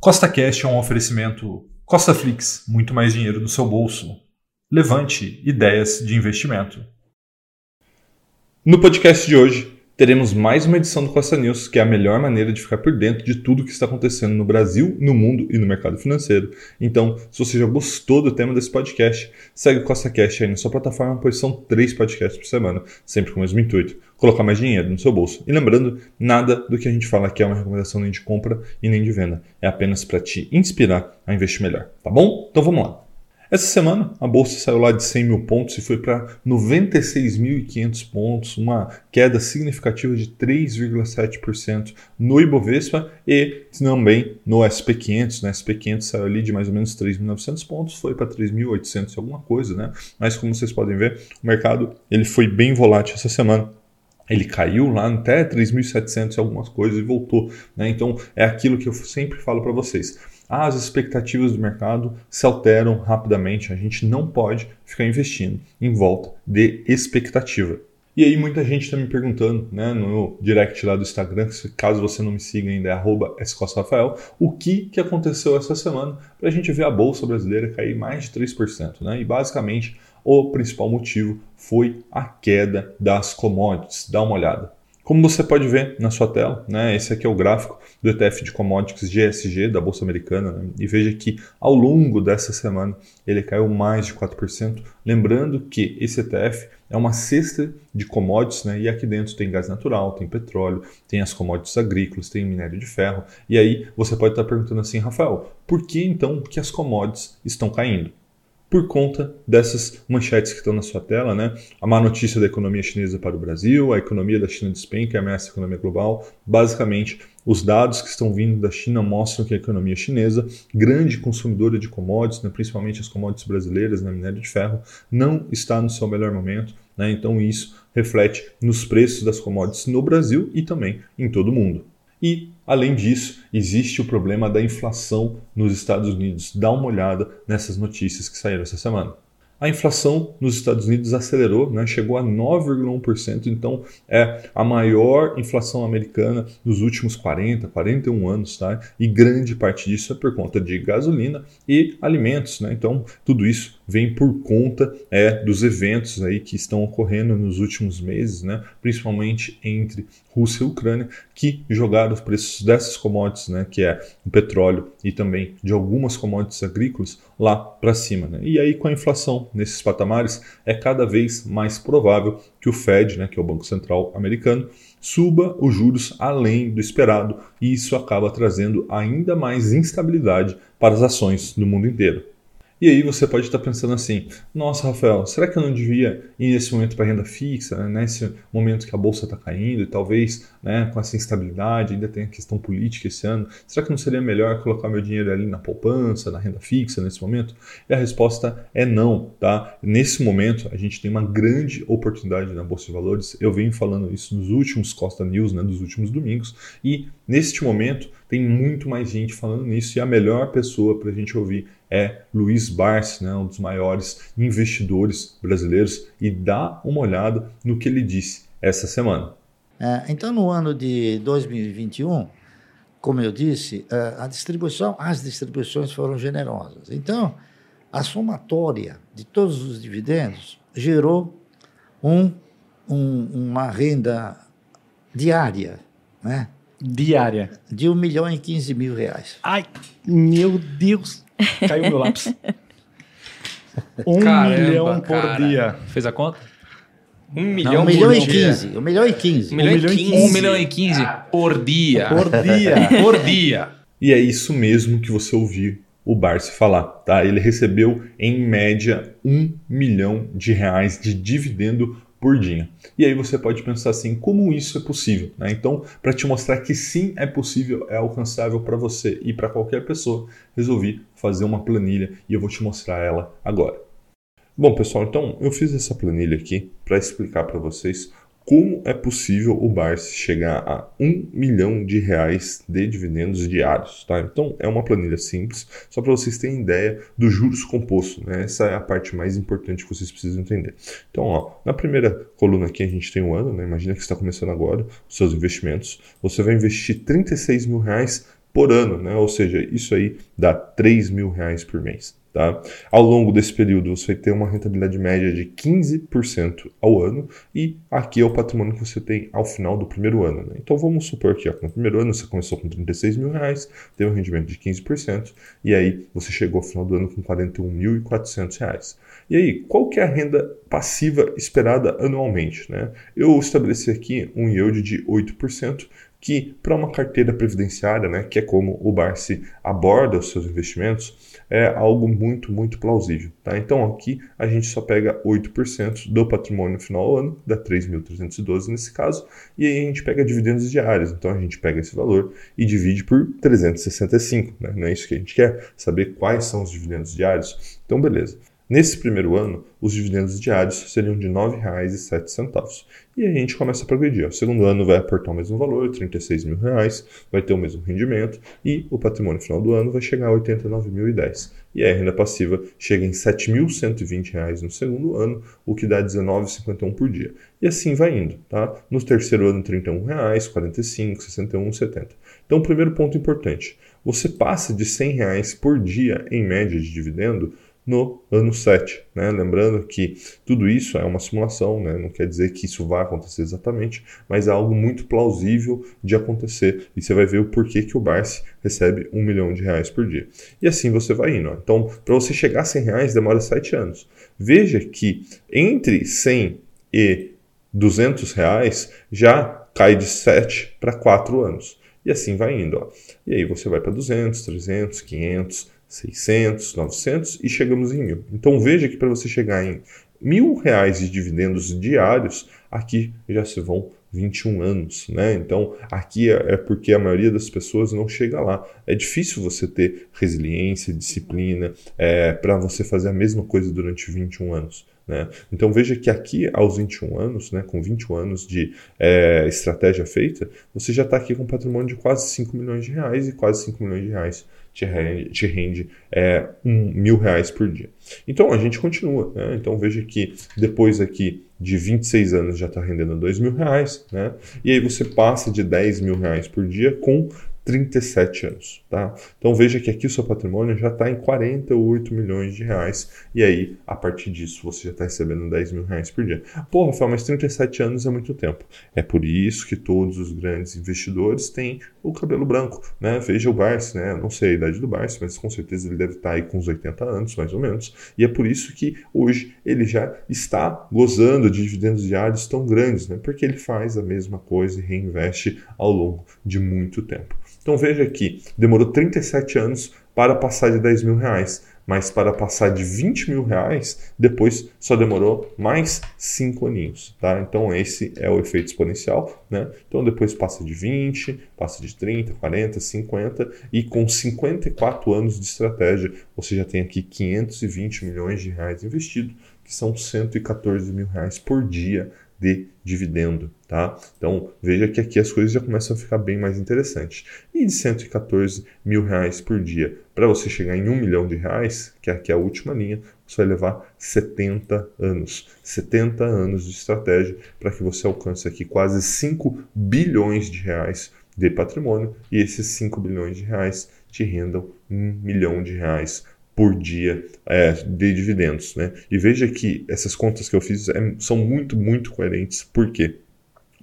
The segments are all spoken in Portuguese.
Costa Cash é um oferecimento Costa Flix, muito mais dinheiro no seu bolso. Levante ideias de investimento. No podcast de hoje, teremos mais uma edição do Costa News, que é a melhor maneira de ficar por dentro de tudo que está acontecendo no Brasil, no mundo e no mercado financeiro. Então, se você já gostou do tema desse podcast, segue o Costa Cash aí na sua plataforma, pois são três podcasts por semana, sempre com o mesmo intuito, colocar mais dinheiro no seu bolso. E lembrando, nada do que a gente fala aqui é uma recomendação nem de compra e nem de venda, é apenas para te inspirar a investir melhor, tá bom? Então vamos lá. Essa semana a bolsa saiu lá de 100 mil pontos e foi para 96.500 pontos, uma queda significativa de 3,7% no Ibovespa e também no SP500. Né? SP500 saiu ali de mais ou menos 3.900 pontos, foi para 3.800 alguma coisa, né? Mas como vocês podem ver, o mercado ele foi bem volátil essa semana. Ele caiu lá até 3.700 e algumas coisas e voltou. Né? Então é aquilo que eu sempre falo para vocês as expectativas do mercado se alteram rapidamente. A gente não pode ficar investindo em volta de expectativa. E aí muita gente está me perguntando, né, no direct lá do Instagram, caso você não me siga ainda, é @scostrafael, o que, que aconteceu essa semana para a gente ver a Bolsa Brasileira cair mais de 3%. Né? E basicamente o principal motivo foi a queda das commodities. Dá uma olhada. Como você pode ver na sua tela, né, esse aqui é o gráfico do ETF de commodities GSG da Bolsa Americana, né, e veja que ao longo dessa semana ele caiu mais de 4%. Lembrando que esse ETF é uma cesta de commodities, né, e aqui dentro tem gás natural, tem petróleo, tem as commodities agrícolas, tem minério de ferro. E aí você pode estar perguntando assim, Rafael, por que então que as commodities estão caindo? Por conta dessas manchetes que estão na sua tela, né? A má notícia da economia chinesa para o Brasil, a economia da China despenca, ameaça a economia global. Basicamente, os dados que estão vindo da China mostram que a economia chinesa, grande consumidora de commodities, né, principalmente as commodities brasileiras, né, minério de ferro, não está no seu melhor momento. Né? Então, isso reflete nos preços das commodities no Brasil e também em todo o mundo. E, além disso, existe o problema da inflação nos Estados Unidos. Dá uma olhada nessas notícias que saíram essa semana. A inflação nos Estados Unidos acelerou, né? chegou a 9,1%, então é a maior inflação americana dos últimos 40, 41 anos, tá? E grande parte disso é por conta de gasolina e alimentos, né? Então tudo isso vem por conta é, dos eventos aí que estão ocorrendo nos últimos meses, né? Principalmente entre Rússia e Ucrânia, que jogaram os preços dessas commodities, né? Que é o petróleo e também de algumas commodities agrícolas lá para cima, né? E aí com a inflação nesses patamares, é cada vez mais provável que o Fed, né, que é o Banco Central americano, suba os juros além do esperado e isso acaba trazendo ainda mais instabilidade para as ações no mundo inteiro. E aí você pode estar pensando assim: nossa, Rafael, será que eu não devia ir nesse momento para renda fixa, né? nesse momento que a bolsa está caindo e talvez né, com essa instabilidade, ainda tem a questão política esse ano, será que não seria melhor colocar meu dinheiro ali na poupança, na renda fixa nesse momento? E a resposta é não, tá? Nesse momento a gente tem uma grande oportunidade na bolsa de valores. Eu venho falando isso nos últimos Costa News, né, dos últimos domingos, e neste momento tem muito mais gente falando nisso e a melhor pessoa para a gente ouvir é Luiz Barsi, né, um dos maiores investidores brasileiros, e dá uma olhada no que ele disse essa semana. É, então, no ano de 2021, como eu disse, é, a distribuição, as distribuições foram generosas. Então, a somatória de todos os dividendos gerou um, um, uma renda diária, né? Diária. De 1 milhão e 15 mil reais. Ai, meu Deus! Caiu meu lápis. Um Caramba, milhão por cara. dia. Fez a conta? Um Não, milhão um milhão e dia. 15. Um milhão e 15. Um milhão, milhão e e 15. quinze. Um milhão e quinze por dia. Por dia. Por dia. E é isso mesmo que você ouviu o Barsi falar, tá? Ele recebeu em média um milhão de reais de dividendo por dia. E aí você pode pensar assim, como isso é possível? Né? Então, para te mostrar que sim é possível, é alcançável para você e para qualquer pessoa, resolvi fazer uma planilha e eu vou te mostrar ela agora. Bom, pessoal, então eu fiz essa planilha aqui para explicar para vocês como é possível o Barsi chegar a um milhão de reais de dividendos diários, tá? Então é uma planilha simples, só para vocês terem ideia do juros composto, né? Essa é a parte mais importante que vocês precisam entender. Então, ó, na primeira coluna aqui a gente tem um ano, né? Imagina que está começando agora os seus investimentos. Você vai investir 36 mil reais por ano, né? Ou seja, isso aí dá 3 mil reais por mês. Tá? Ao longo desse período, você ter uma rentabilidade média de 15% ao ano, e aqui é o patrimônio que você tem ao final do primeiro ano. Né? Então vamos supor que ó, no primeiro ano você começou com 36 mil reais, teve um rendimento de 15%, e aí você chegou ao final do ano com 41.400 reais. E aí, qual que é a renda passiva esperada anualmente? Né? Eu estabeleci aqui um yield de 8%, que para uma carteira previdenciária, né, que é como o Barsi aborda os seus investimentos, é algo muito, muito plausível. Tá? Então aqui a gente só pega 8% do patrimônio final do ano, dá 3.312 nesse caso, e aí a gente pega dividendos diários. Então a gente pega esse valor e divide por 365. Né? Não é isso que a gente quer? Saber quais são os dividendos diários? Então beleza. Nesse primeiro ano, os dividendos diários seriam de R$ 9,07. E aí a gente começa a progredir. O segundo ano vai aportar o mesmo valor, 36 mil reais, vai ter o mesmo rendimento e o patrimônio final do ano vai chegar a R$ 89.010. E a renda passiva chega em R$ 7.120 no segundo ano, o que dá R$ 19,51 por dia. E assim vai indo. Tá? No terceiro ano, 31 reais, 45, 61, 70. Então, primeiro ponto importante. Você passa de 100 reais por dia em média de dividendo no ano 7. Né? Lembrando que tudo isso é uma simulação, né? não quer dizer que isso vai acontecer exatamente, mas é algo muito plausível de acontecer e você vai ver o porquê que o Barsi recebe um milhão de reais por dia. E assim você vai indo. Ó. Então, para você chegar a 100 reais demora 7 anos. Veja que entre 100 e 200 reais já cai de 7 para 4 anos. E assim vai indo. Ó. E aí você vai para 200, 300, 500, 600, 900 e chegamos em mil. Então veja que para você chegar em mil reais de dividendos diários, aqui já se vão 21 anos, né? Então aqui é, é porque a maioria das pessoas não chega lá. É difícil você ter resiliência, disciplina é, para você fazer a mesma coisa durante 21 anos. Né? Então veja que aqui aos 21 anos, né, com 21 anos de é, estratégia feita, você já está aqui com um patrimônio de quase 5 milhões de reais e quase 5 milhões de reais te rende, te rende é, um mil reais por dia. Então a gente continua. Né? Então veja que depois aqui de 26 anos já está rendendo dois mil reais, né? E aí você passa de 10 mil reais por dia com 37 anos, tá? Então veja que aqui o seu patrimônio já está em 48 milhões de reais e aí a partir disso você já está recebendo 10 mil reais por dia. Pô, Rafael, mas 37 anos é muito tempo. É por isso que todos os grandes investidores têm o cabelo branco, né? Veja o Barsi, né? Não sei a idade do Barsi, mas com certeza ele deve estar tá aí com uns 80 anos, mais ou menos. E é por isso que hoje ele já está gozando de dividendos diários tão grandes, né? Porque ele faz a mesma coisa e reinveste ao longo de muito tempo. Então veja aqui, demorou 37 anos para passar de 10 mil reais, mas para passar de 20 mil reais, depois só demorou mais 5 aninhos, tá? Então esse é o efeito exponencial, né? Então depois passa de 20, passa de 30, 40, 50 e com 54 anos de estratégia, você já tem aqui 520 milhões de reais investido, que são 114 mil reais por dia de dividendo, tá? Então veja que aqui as coisas já começam a ficar bem mais interessantes. E de 114 mil reais por dia para você chegar em um milhão de reais, que é aqui a última linha, você vai levar 70 anos. 70 anos de estratégia para que você alcance aqui quase 5 bilhões de reais de patrimônio e esses 5 bilhões de reais te rendam um milhão de reais por dia é, de dividendos. Né? E veja que essas contas que eu fiz é, são muito, muito coerentes. Por quê?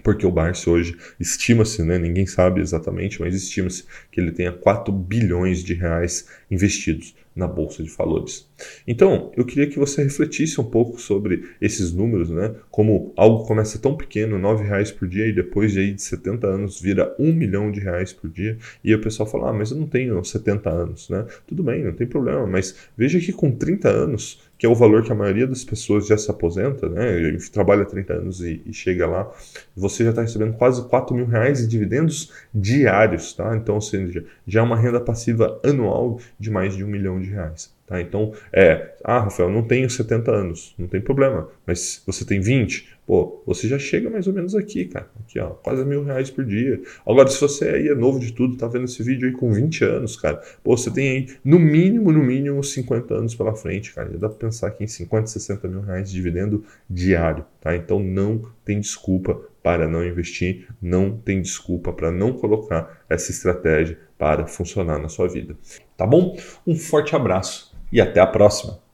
Porque o Barça hoje estima-se, né, ninguém sabe exatamente, mas estima-se que ele tenha 4 bilhões de reais investidos na bolsa de valores. Então, eu queria que você refletisse um pouco sobre esses números, né? Como algo começa tão pequeno, R$ reais por dia, e depois de, aí, de 70 anos vira um milhão de reais por dia, e o pessoal fala, ah, mas eu não tenho 70 anos, né? Tudo bem, não tem problema, mas veja que com 30 anos, que é o valor que a maioria das pessoas já se aposenta, né? Trabalha 30 anos e, e chega lá, você já está recebendo quase 4 mil reais de dividendos diários, tá? Então, ou seja, já é uma renda passiva anual de mais de um milhão de reais. Tá? Então, é, ah, Rafael, não tenho 70 anos, não tem problema, mas você tem 20, pô, você já chega mais ou menos aqui, cara, aqui, ó, quase mil reais por dia. Agora, se você aí é novo de tudo, tá vendo esse vídeo aí com 20 anos, cara, pô, você tem aí, no mínimo, no mínimo, 50 anos pela frente, cara, já dá pra pensar aqui em 50, 60 mil reais de dividendo diário, tá? Então, não tem desculpa para não investir, não tem desculpa para não colocar essa estratégia para funcionar na sua vida. Tá bom? Um forte abraço e até a próxima.